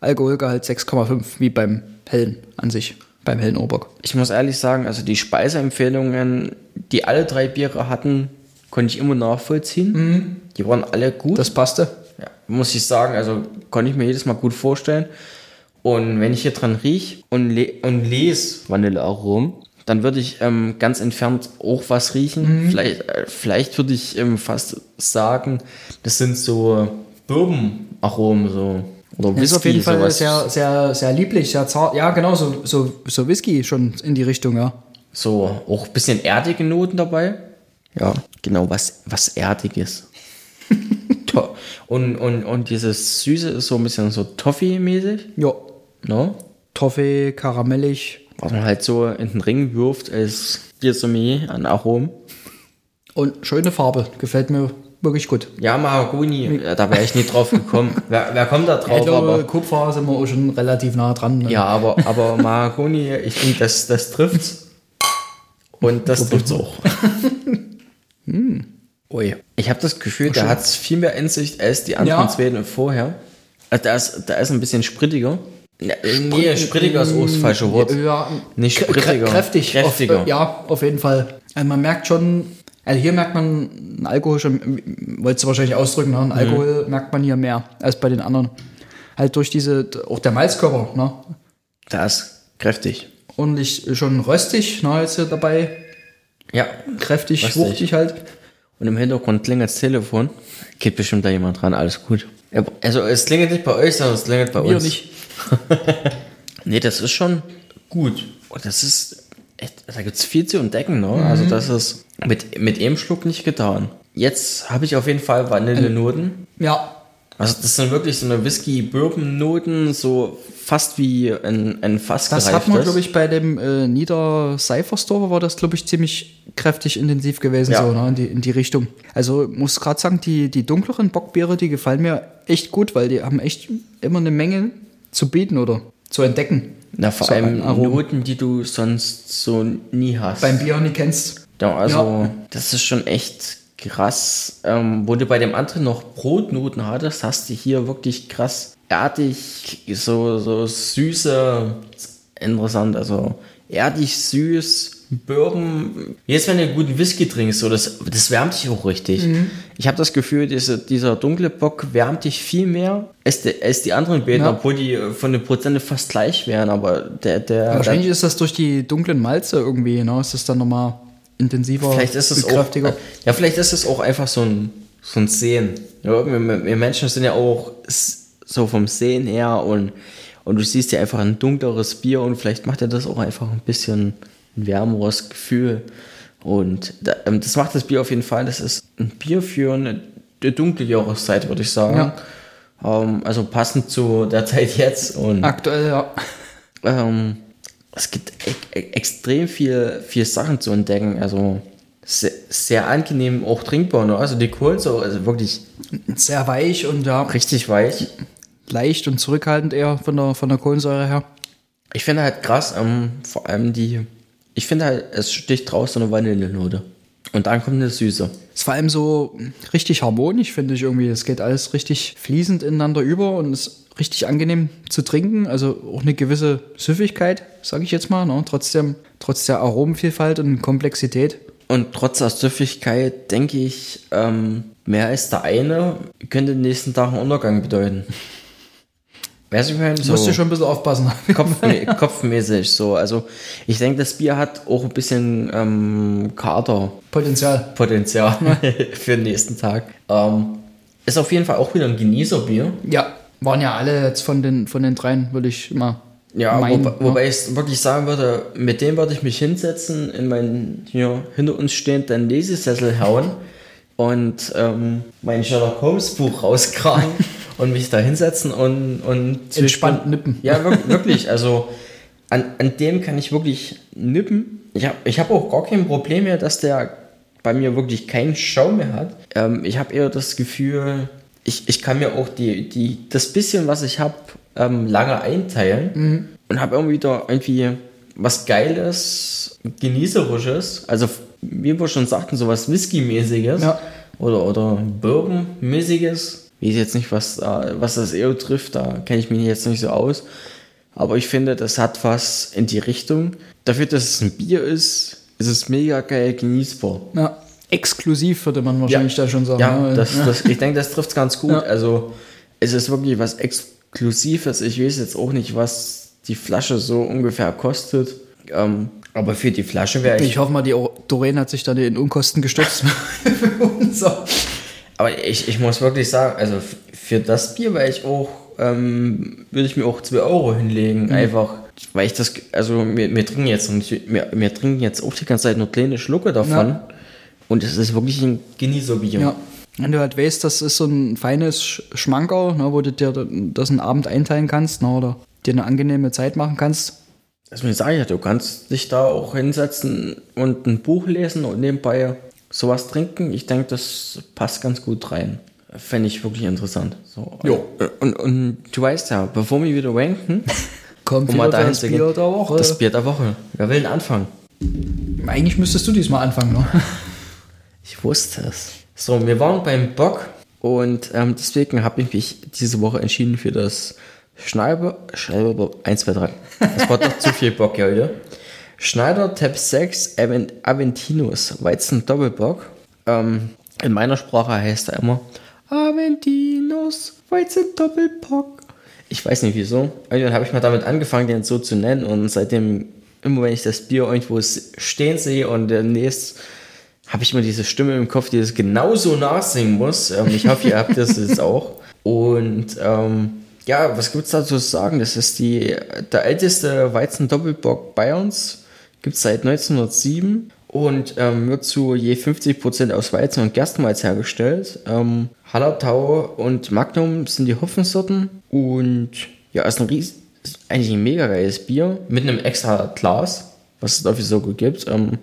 Alkoholgehalt 6,5, wie beim hellen an sich, beim hellen Ohrbock. Ich muss ehrlich sagen, also die Speiseempfehlungen, die alle drei Biere hatten, konnte ich immer nachvollziehen. Die waren alle gut. Das passte. Muss ich sagen, also konnte ich mir jedes Mal gut vorstellen. Und wenn ich hier dran riech und, le und lese Vanillearomen, dann würde ich ähm, ganz entfernt auch was riechen. Vielleicht, äh, vielleicht würde ich ähm, fast sagen, das sind so Birbenaromen so. Oder Whisky, Ist auf jeden Fall sowas. sehr, sehr, sehr lieblich, sehr zart. Ja, genau, so, so, so Whisky schon in die Richtung, ja. So, auch ein bisschen erdige Noten dabei. Ja, genau, was, was Erdiges. <laughs> To- und, und, und dieses Süße ist so ein bisschen so Toffee-mäßig, Ja, ne? Toffee, karamellig Was man halt so in den Ring wirft als Biersommelier an Aromen. und schöne Farbe. Gefällt mir wirklich gut. Ja, Mahagoni, ja, da wäre ich nicht drauf gekommen. <laughs> wer, wer kommt da Ich drauf? glaube, aber, Kupfer sind wir auch schon relativ nah dran. Ne? ja, aber, aber Mahagoni, ich finde, das, das trifft's. Und das trifft's auch. <laughs> Ui. Ich habe das Gefühl, der hat viel mehr Insicht als die anderen Ja. vorher. Also da ist, da ist ein bisschen sprittiger. Ja, nee, sprittiger ist auch das falsche Wort. Ja, Nicht sprittiger. Kräftig. Kräftiger. Auf, äh, ja, auf jeden Fall. Also man merkt schon, also hier merkt man einen Alkohol schon, wolltest du wahrscheinlich ausdrücken, ne? einen Alkohol merkt man hier mehr als bei den anderen. Halt durch diese, auch der Malzkörper, ne? Da ist kräftig. ordentlich schon röstig, ne, jetzt hier dabei, Ja. kräftig, Röstig. wuchtig halt. Und im Hintergrund klingelt das Telefon. Geht bestimmt da jemand dran, alles gut. Also es klingelt nicht bei euch, sondern es klingelt bei Wir uns. nicht. <laughs> Nee, das ist schon gut. Und das ist, echt, da gibt es viel zu entdecken, ne? Also das ist mit, mit einem Schluck nicht getan. Jetzt habe ich auf jeden Fall Vanillenoten. Ja, Also das sind wirklich so eine Whisky-Bourbon-Noten, so fast wie ein, ein Fass das hat man, glaube ich, bei dem äh, Nieder Cypher Store war das, glaube ich, ziemlich kräftig intensiv gewesen, Ja. so, ne, in, die, in die Richtung. Also muss gerade sagen, die, die dunkleren Bockbiere, die gefallen mir echt gut, weil die haben echt immer eine Menge zu bieten oder zu entdecken. Na, vor So allem. Noten, die du sonst so nie hast. Beim Bier nie kennst. Ja, also Ja. das ist schon echt krass. Ähm, wo du bei dem anderen noch Brotnoten hattest, hast du hier wirklich krass erdig, so, so süße, interessant, also erdig, süß, Bourbon. Jetzt, wenn du einen guten Whisky trinkst, so, das, das wärmt dich auch richtig. Mhm. Ich habe das Gefühl, diese, dieser dunkle Bock wärmt dich viel mehr als die, als die anderen beiden, Ja. obwohl die von den Prozenten fast gleich wären, aber der, der, Wahrscheinlich ist das durch die dunklen Malze irgendwie, ne, ist das dann nochmal intensiver, Vielleicht ist es auch, ja, vielleicht ist es auch einfach so ein, so ein Sehen. Ja, wir, wir Menschen sind ja auch so vom Sehen her und, und du siehst ja einfach ein dunkleres Bier und vielleicht macht dir das auch einfach ein bisschen ein wärmeres Gefühl. Und ähm, das macht das Bier auf jeden Fall. Das ist ein Bier für eine, eine dunkle Jahreszeit, würde ich sagen. Ja. Ähm, also passend zu der Zeit jetzt und Aktuell, ja. ähm, es gibt e e extrem viel, viel Sachen zu entdecken. Also sehr, sehr angenehm, auch trinkbar. Ne? Also die Kohlensäure, also wirklich Sehr weich und ja, richtig weich. leicht und zurückhaltend eher von der, von der Kohlensäure her. Ich finde halt krass, ähm, vor allem die, ich finde halt, es sticht so eine Vanillenote. Und dann kommt eine Süße. Ist vor allem so richtig harmonisch, finde ich irgendwie. Es geht alles richtig fließend ineinander über und ist richtig angenehm zu trinken. Also auch eine gewisse Süffigkeit, sage ich jetzt mal. Ne? Trotzdem, trotz der Aromenvielfalt und Komplexität. Und trotz der Süffigkeit denke ich, ähm, mehr als der eine könnte den nächsten Tag einen Untergang bedeuten. Weißt du, ich meine, So. Musst du schon ein bisschen aufpassen. <laughs> Kopf, kopfmäßig so. Also ich denke, das Bier hat auch ein bisschen ähm, Katerpotenzial Potenzial <laughs> für den nächsten Tag. Ähm, ist auf jeden Fall auch wieder ein Genießerbier. Ja, waren ja alle jetzt von den, von den dreien, würde ich mal Ja, meinen. wobei, wobei ich wirklich sagen würde, mit dem würde ich mich hinsetzen, in meinen hier hinter uns stehenden Lesesessel hauen und ähm, mein Sherlock Holmes Buch rauskramen <laughs> und mich da hinsetzen und, und Entspannt zwischen- nippen. Ja, wir- wirklich. Also an, an dem kann ich wirklich nippen. Ich habe ich hab auch gar kein Problem mehr, dass der bei mir wirklich keinen Schaum mehr hat. Ähm, ich habe eher das Gefühl, ich, ich kann mir auch die, die, das bisschen, was ich habe, ähm, lange einteilen und habe irgendwie da irgendwie was Geiles, Genießerisches. Also, wie wir schon sagten, sowas Whisky-mäßiges Ja. oder, oder Bourbon-mäßiges. Ich weiß jetzt nicht, was, äh, was das eher trifft, da kenne ich mich jetzt nicht so aus. Aber ich finde, das hat was in die Richtung. Dafür, dass es ein Bier ist, ist es mega geil genießbar. Ja, exklusiv würde man wahrscheinlich da schon sagen. Ja, ne? das, das, ich denke, das trifft es ganz gut. Ja. Also, es ist wirklich was Exklusives. Ich weiß jetzt auch nicht, was die Flasche so ungefähr kostet. Ähm, aber für die Flasche wäre ich. Ich hoffe mal, die Doreen hat sich da in Unkosten gestützt. <laughs> Für uns. Aber ich, ich muss wirklich sagen, also für das Bier wäre ich auch, ähm, würde ich mir auch 2 Euro hinlegen. Einfach, weil ich das, also wir, wir trinken jetzt, und wir, wir trinken jetzt auch die ganze Zeit nur kleine Schlucke davon. Ja. Und es ist wirklich ein Genießerbier. Ja. Wenn du halt weißt, das ist so ein feines Sch- Schmankerl, ne, wo du dir das einen Abend einteilen kannst ne, oder dir eine angenehme Zeit machen kannst. Sage ich ja, du kannst dich da auch hinsetzen und ein Buch lesen und nebenbei sowas trinken. Ich denke, das passt ganz gut rein. Fände ich wirklich interessant. So. Jo. Und, und du weißt ja, bevor wir wieder ranken, <laughs> Kommt wieder das Bier gehen, der Woche. das Bier der Woche. Wer will denn anfangen? Eigentlich müsstest du diesmal anfangen. Ne? <laughs> Ich wusste es. So, wir waren beim Bock und ähm, deswegen habe ich mich diese Woche entschieden für das Schneider, Schneider 1, 2, 3. Das war doch zu viel Bock heute. Schneider Tab 6 Avent- Aventinus Weizen Doppelbock. Ähm, in meiner Sprache heißt er immer Aventinus Weizen Doppelbock. Ich weiß nicht wieso. Irgendwann habe ich mal damit angefangen, den so zu nennen und seitdem, immer wenn ich das Bier irgendwo stehen sehe und demnächst habe ich immer diese Stimme im Kopf, die das genauso nachsingen muss. Ähm, ich hoffe, ihr habt das <laughs> jetzt auch. Und ähm, ja, was gibt's dazu zu sagen? Das ist die, der älteste Weizen-Doppelbock Bayerns. Gibt es seit 1907 und ähm, wird zu je 50% aus Weizen und Gerstenmalz hergestellt. Ähm, Hallertau und Magnum sind die Hopfensorten. Und ja, ist ein ries ist eigentlich ein mega geiles Bier mit einem extra Glas, was es dafür so gut gibt. Ähm,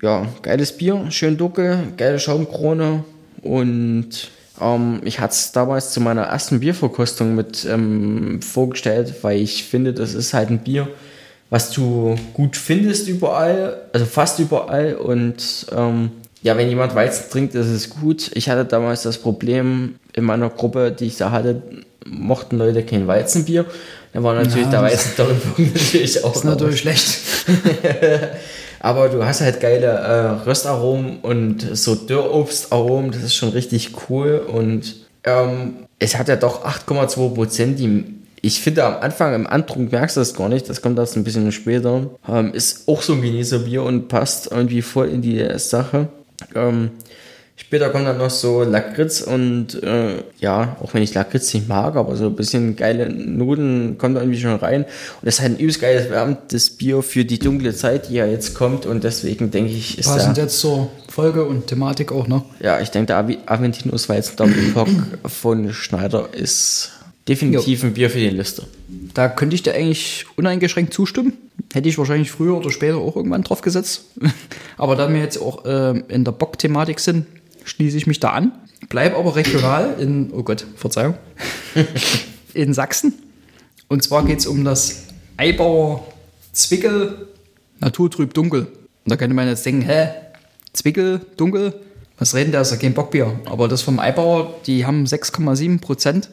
ja, geiles Bier, schön dunkel, geile Schaumkrone und ähm, ich hatte es damals zu meiner ersten Bierverkostung mit ähm, vorgestellt, weil ich finde, das ist halt ein Bier, was du gut findest überall, also fast überall und ähm, ja, wenn jemand Weizen trinkt, ist es gut. Ich hatte damals das Problem in meiner Gruppe, die ich da hatte, mochten Leute kein Weizenbier. Da war natürlich Ja, der Weizendoppelpunkt <laughs> natürlich auch Das ist natürlich schlecht. <laughs> aber du hast halt geile äh, Röstaromen und so Dürrobstaromen, das ist schon richtig cool. Und ähm, es hat ja doch 8,2 Prozent, die ich finde am Anfang im Antrunk merkst du das gar nicht, das kommt erst ein bisschen später. Ähm, ist auch so ein Genießerbier und passt irgendwie voll in die Sache. Ähm, Später kommt dann noch so Lakritz und äh, ja, auch wenn ich Lakritz nicht mag, aber so ein bisschen geile Noten kommt da irgendwie schon rein. Und es ist halt ein übelst geiles wärmendes Bier für die dunkle Zeit, die ja jetzt kommt. Und deswegen denke ich, ist Passend der, jetzt zur Folge und Thematik auch, ne? ja, ich denke, der Aventinus Weizen Doppelbock von Schneider ist definitiv ein Bier für die Liste. Da könnte ich dir eigentlich uneingeschränkt zustimmen. Hätte ich wahrscheinlich früher oder später auch irgendwann drauf gesetzt. <laughs> aber da wir jetzt auch äh, in der Bock-Thematik sind, schließe ich mich da an. Bleib aber regional in, oh Gott, Verzeihung, <laughs> in Sachsen. Und zwar geht es um das Eibauer Zwickel Naturtrüb Dunkel. Und da könnte man jetzt denken, hä, Zwickel, dunkel. Was reden da? Ist ja kein Bockbier. Aber das vom Eibauer, die haben 6,7 Prozent.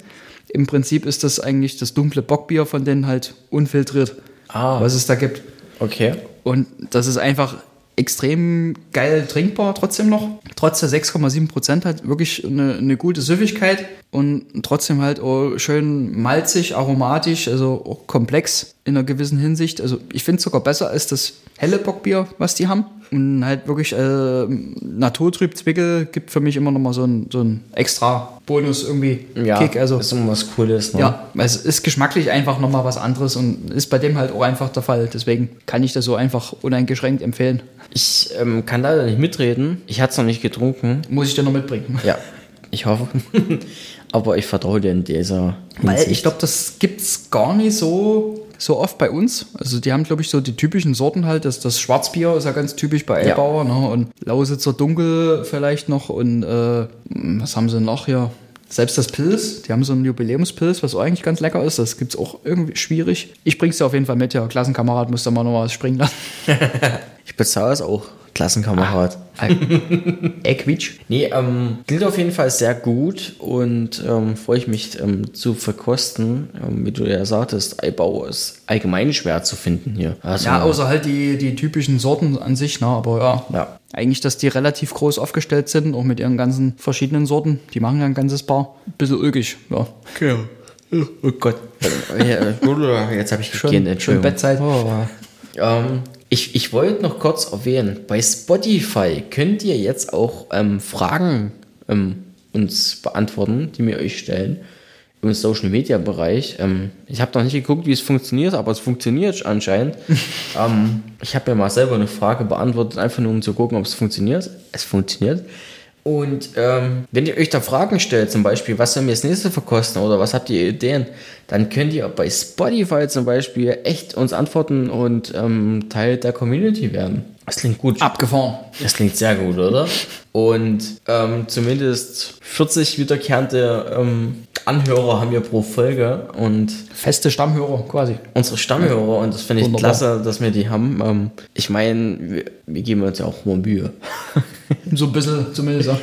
Im Prinzip ist das eigentlich das dunkle Bockbier von denen halt unfiltriert, Ah. was es da gibt. Okay. Und das ist einfach extrem geil trinkbar trotzdem noch. Trotz der 6,7 Prozent halt wirklich eine, eine gute Süffigkeit und trotzdem halt schön malzig, aromatisch, also auch komplex in einer gewissen Hinsicht. Also ich finde es sogar besser als das helle Bockbier, was die haben. Und halt wirklich äh, Naturtrüb Zwickel gibt für mich immer noch mal so ein, so ein extra Bonus irgendwie Ja, Kick. Also ist immer was Cooles. Ne? ja, weil es ist geschmacklich einfach nochmal was anderes und ist bei dem halt auch einfach der Fall. Deswegen kann ich das so einfach uneingeschränkt empfehlen. Ich ähm, kann leider nicht mitreden. Ich hatte es noch nicht getrunken. Muss ich dir noch mitbringen. <laughs> Ja, ich hoffe. <laughs> Aber ich vertraue dir in dieser Weil Hinsicht. ich glaube, das gibt's gar nicht so, so oft bei uns. Also die haben, glaube ich, so die typischen Sorten halt. Das, das Schwarzbier ist ja ganz typisch bei Ja. Elbauer. Ne? Und Lausitzer Dunkel vielleicht noch. Und äh, was haben sie noch hier? Selbst das Pilz, die haben so einen Jubiläumspilz, was auch eigentlich ganz lecker ist. Das gibt's auch irgendwie schwierig. Ich bring's dir auf jeden Fall mit, ja. Klassenkamerad muss da mal noch was springen lassen. <laughs> ich bezahle es auch, Klassenkamerad. <laughs> Equitsch. Nee, ähm, klingt auf jeden Fall sehr gut und ähm, freue ich mich ähm, zu verkosten. Ähm, wie du ja sagtest, Eibau ist allgemein schwer zu finden hier. Also, Ja, außer halt die, die typischen Sorten an sich, ne? aber ja. Ja. Eigentlich, dass die relativ groß aufgestellt sind, auch mit ihren ganzen verschiedenen Sorten. Die machen ja ein ganzes Paar. Bisschen ulkig, ja. Oh Gott. <laughs> Jetzt habe ich Schon- gegeben, schon Entschuldigung. Bettzeit. Oh. Ähm, ich ich wollte noch kurz erwähnen, bei Spotify könnt ihr jetzt auch ähm, Fragen ähm, uns beantworten, die wir euch stellen im Social Media Bereich. Ähm, ich habe noch nicht geguckt, wie es funktioniert, aber es funktioniert anscheinend. <laughs> ähm, ich habe ja mal selber eine Frage beantwortet, einfach nur um zu gucken, ob es funktioniert. Es funktioniert. Und ähm, wenn ihr euch da Fragen stellt, zum Beispiel, was sollen wir als nächstes verkosten oder was habt ihr Ideen, dann könnt ihr bei Spotify zum Beispiel echt uns antworten und ähm, Teil der Community werden. Das klingt gut. Abgefahren. Das klingt sehr gut, oder? Und ähm, zumindest 40 wiederkehrende ähm, Anhörer haben wir pro Folge und Feste Stammhörer quasi. unsere Stammhörer und das finde ich Wunderbar. klasse, dass wir die haben. Ähm, ich meine, wir, wir geben uns ja auch mal Mühe. <laughs> So ein bisschen zumindest. <laughs>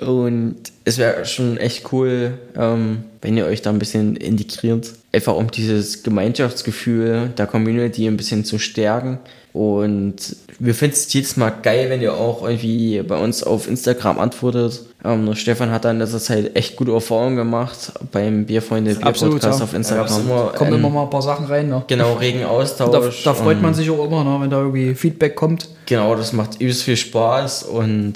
Und es wäre schon echt cool, ähm, wenn ihr euch da ein bisschen integriert. Einfach um dieses Gemeinschaftsgefühl der Community ein bisschen zu stärken. Und wir finden es jedes Mal geil, wenn ihr auch irgendwie bei uns auf Instagram antwortet. Ähm, Stefan hat da in letzter Zeit echt gute Erfahrungen gemacht beim Bierfreunde Bier Podcast ja. auf Instagram. Ja, immer, Kommen ähm, immer mal ein paar Sachen rein. Ne? Genau, <laughs> regen Da, Austausch. da freut ähm, man sich auch immer, ne, wenn da irgendwie Feedback kommt. Genau, das macht übelst viel Spaß und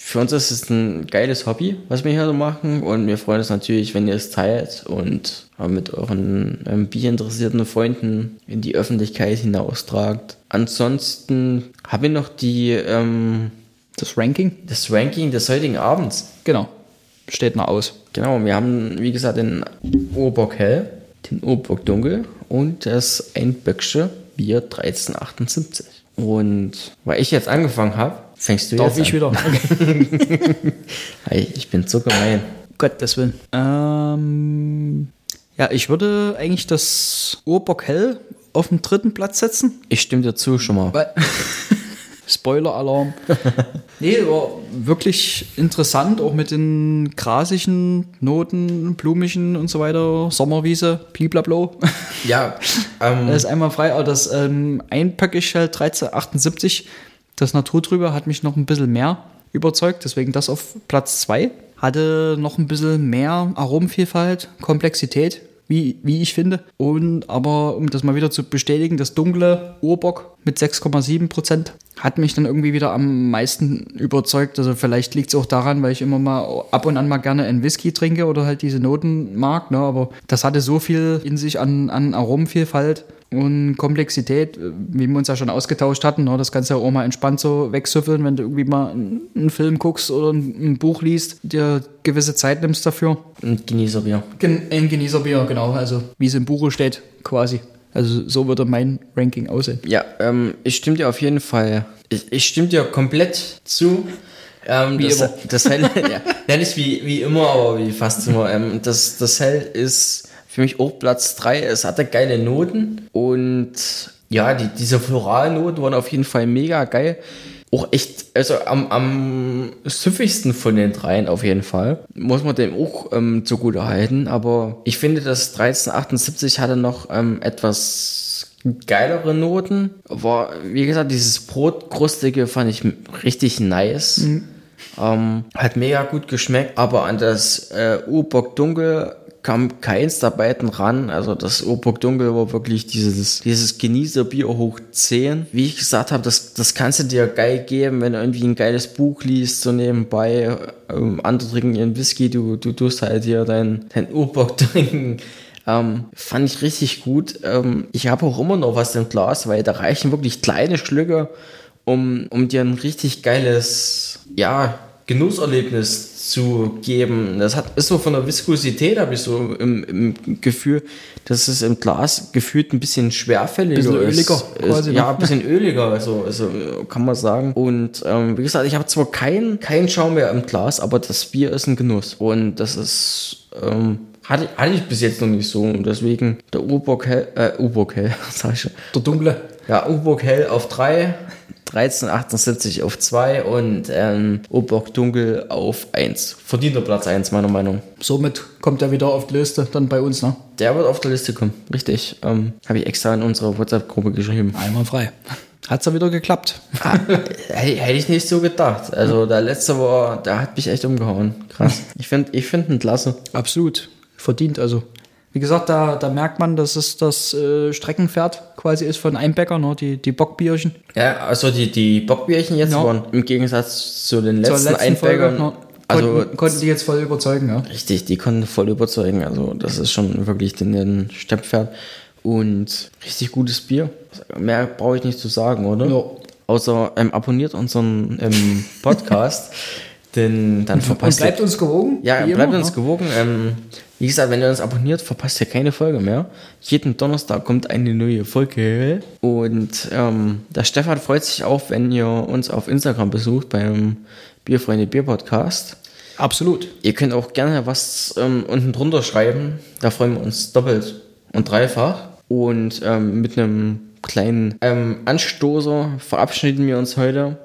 für uns ist es ein geiles Hobby, was wir hier so machen und wir freuen uns natürlich, wenn ihr es teilt und mit euren ähm, bierinteressierten Freunden in die Öffentlichkeit hinaustragt. Ansonsten habe ich noch die, ähm, Das Ranking, das Ranking des heutigen Abends. genau, steht noch aus. Genau, wir haben, wie gesagt, den Urbock Hell, den Urbock Dunkel und das Einböcksche Bier 1378. Und weil ich jetzt angefangen habe, fängst du Darf jetzt ich an. wieder? <laughs> Hey, ich bin so gemein. Gottes Willen. Ähm, ja, ich würde eigentlich das Urbock Hell auf den dritten Platz setzen. Ich stimme dir zu schon mal. Weil <laughs> Spoiler-Alarm. <laughs> nee, war wirklich interessant, auch mit den grasigen Noten, blumigen und so weiter. Sommerwiese, bliblablo. Ja, ähm, Das ist einmal frei, aber das ähm, Einpackig halt 1378, das Naturtrüber hat mich noch ein bisschen mehr überzeugt, deswegen das auf Platz 2. Hatte noch ein bisschen mehr Aromenvielfalt, Komplexität, wie, wie ich finde. Und aber, um das mal wieder zu bestätigen, das dunkle Urbock mit 6,7 Prozent hat mich dann irgendwie wieder am meisten überzeugt. Also vielleicht liegt es auch daran, weil ich immer mal ab und an mal gerne einen Whisky trinke oder halt diese Noten mag. Ne? Aber das hatte so viel in sich an, an Aromenvielfalt und Komplexität, äh, wie wir uns ja schon ausgetauscht hatten. Ne? Das kannst du ja auch mal entspannt so wegsüffeln, wenn du irgendwie mal einen Film guckst oder ein, Buch liest, dir gewisse Zeit nimmst dafür. ein Genießerbier. Gen ein Genießerbier, genau. Also wie es im Buche steht, quasi. Also so würde mein Ranking aussehen. Ja, ähm, ich stimme dir auf jeden Fall. Ich, ich stimme dir komplett zu. Ähm, Wie das, immer. Das Hell, <laughs> ja, nicht wie, wie immer, aber wie fast immer. Ähm, das, das Hell ist für mich auch Platz 3. Es hatte geile Noten und ja, die, diese Floralnoten waren auf jeden Fall mega geil. auch echt, also am, am süffigsten von den dreien auf jeden Fall. Muss man dem auch ähm, zugute halten. Aber ich finde, das 1378 hatte noch ähm, etwas geilere Noten. War, wie gesagt, dieses Brotkrustige fand ich richtig nice. Ähm, hat mega gut geschmeckt, aber an das äh, U-Bock Dunkel kam keins der beiden ran. Also das U-Bock Dunkel war wirklich dieses, dieses Genießerbier hoch 10. Wie ich gesagt habe, das, das kannst du dir geil geben, wenn du irgendwie ein geiles Buch liest, so nebenbei. Ähm, andere trinken ihren Whisky, du, du tust halt hier dein, dein U-Bock trinken. Ähm, fand ich richtig gut. Ähm, ich habe auch immer noch was im Glas, weil da reichen wirklich kleine Schlücke, um, um dir ein richtig geiles, ja, Genusserlebnis zu geben. Das hat, ist so von der Viskosität, habe ich so im, im Gefühl, dass es im Glas gefühlt ein bisschen schwerfälliger Bisschen ist. öliger ist. quasi, Ja, ne? ein bisschen öliger, also, also kann man sagen. Und ähm, wie gesagt, ich habe zwar keinen kein Schaum mehr im Glas, aber das Bier ist ein Genuss. Und das ist, ähm, hatte, hatte ich bis jetzt noch nicht so. Und deswegen der U-Bock Hell, äh, U-Bock Hell, <laughs> sag ich schon. Der Dunkle. Ja, U-Bock Hell auf 3, 1378 auf 2 und ähm, U-Bock Dunkel auf 1. Verdienter Platz 1, meiner Meinung. Somit kommt er wieder auf die Liste dann bei uns, ne? Der wird auf der Liste kommen, richtig. Ähm, Habe ich extra in unserer WhatsApp-Gruppe geschrieben. Einmal frei. Hat's ja wieder geklappt. Ah, hätte, hätte ich nicht so gedacht. Also der letzte war, der hat mich echt umgehauen. Krass. Ich finde ich find ihn klasse. Absolut. Verdient also. Wie gesagt, da, da merkt man, dass es das äh, Streckenpferd quasi ist von Einbäcker, ne? die, die Bockbierchen. Ja, also die, die Bockbierchen jetzt Ja. waren im Gegensatz zu den letzten, letzten Folge Einbäckern. ne? also konnten, konnten die jetzt voll überzeugen. Ja? Richtig, die konnten voll überzeugen. Also das ist schon wirklich den, den Stepppferd. Und richtig gutes Bier. Mehr brauche ich nicht zu sagen, oder? Ja. Außer ähm, abonniert unseren ähm, Podcast. <laughs> denn dann Und verpasst bleibt ihr, uns gewogen. Ja, bleibt immer, uns ne? gewogen. Ähm, wie gesagt, wenn ihr uns abonniert, verpasst ihr keine Folge mehr. Jeden Donnerstag kommt eine neue Folge. Und ähm, der Stefan freut sich auch, wenn ihr uns auf Instagram besucht beim Bierfreunde Bier Podcast. Absolut. Ihr könnt auch gerne was ähm, unten drunter schreiben. Da freuen wir uns doppelt und dreifach. Und ähm, mit einem kleinen ähm, Anstoßer verabschieden wir uns heute.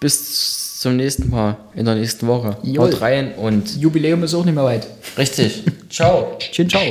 Bis zum nächsten Mal in der nächsten Woche. Jawohl. Haut rein und Jubiläum ist auch nicht mehr weit. richtig. Ciao. Tschin, ciao.